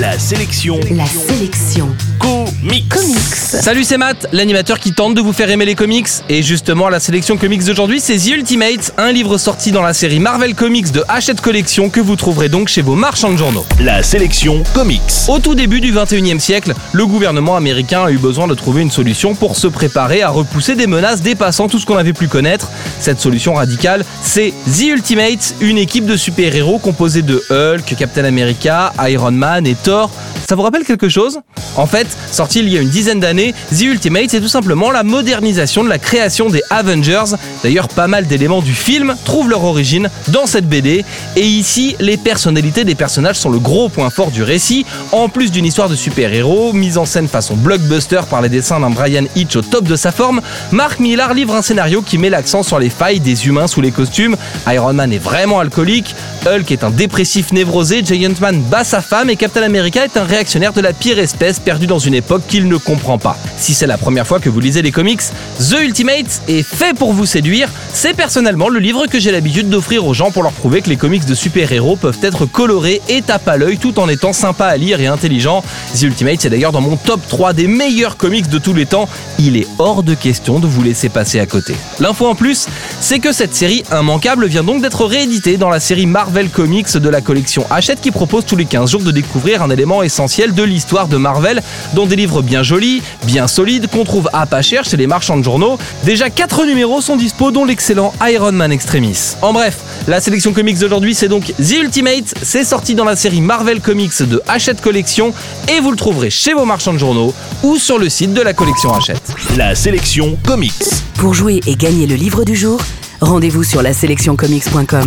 La sélection. La sélection. Comics. Comics. Salut, c'est Matt, l'animateur qui tente de vous faire aimer les comics. Et justement, la sélection comics d'aujourd'hui, c'est The Ultimate, un livre sorti dans la série Marvel Comics de Hachette Collection que vous trouverez donc chez vos marchands de journaux. La sélection comics. Au tout début du 21e siècle, le gouvernement américain a eu besoin de trouver une solution pour se préparer à repousser des menaces dépassant tout ce qu'on avait pu connaître. Cette solution radicale, c'est The Ultimate, une équipe de super-héros composée de Hulk, Captain America, Iron Man et Thor. Ça vous rappelle quelque chose? En fait, sorti il y a une dizaine d'années, The Ultimate c'est tout simplement la modernisation de la création des Avengers. D'ailleurs, pas mal d'éléments du film trouvent leur origine dans cette BD. Et ici, les personnalités des personnages sont le gros point fort du récit. En plus d'une histoire de super-héros, mise en scène façon blockbuster par les dessins d'un Brian Hitch au top de sa forme, Mark Millar livre un scénario qui met l'accent sur les failles des humains sous les costumes. Iron Man est vraiment alcoolique, Hulk est un dépressif névrosé, Giant Man bat sa femme et Captain America est un réactionnaire de la pire espèce perdu dans une époque qu'il ne comprend pas. Si c'est la première fois que vous lisez les comics, The Ultimate est fait pour vous séduire. C'est personnellement le livre que j'ai l'habitude d'offrir aux gens pour leur prouver que les comics de super-héros peuvent être colorés et tape à l'œil tout en étant sympa à lire et intelligent. The Ultimate c'est d'ailleurs dans mon top 3 des meilleurs comics de tous les temps. Il est hors de question de vous laisser passer à côté. L'info en plus, c'est que cette série immanquable vient donc d'être rééditée dans la série Marvel Comics de la collection Hachette qui propose tous les 15 jours de découvrir un élément essentiel de l'histoire de Marvel, dont des livres bien jolis, bien solides, qu'on trouve à pas cher chez les marchands de journaux. Déjà 4 numéros sont dispo, dont l'excellent Iron Man Extremis. En bref, la sélection comics d'aujourd'hui, c'est donc The Ultimate. C'est sorti dans la série Marvel Comics de Hachette Collection et vous le trouverez chez vos marchands de journaux ou sur le site de la collection Hachette. La sélection comics. Pour jouer et gagner le livre du jour, rendez-vous sur la sélectioncomics.com.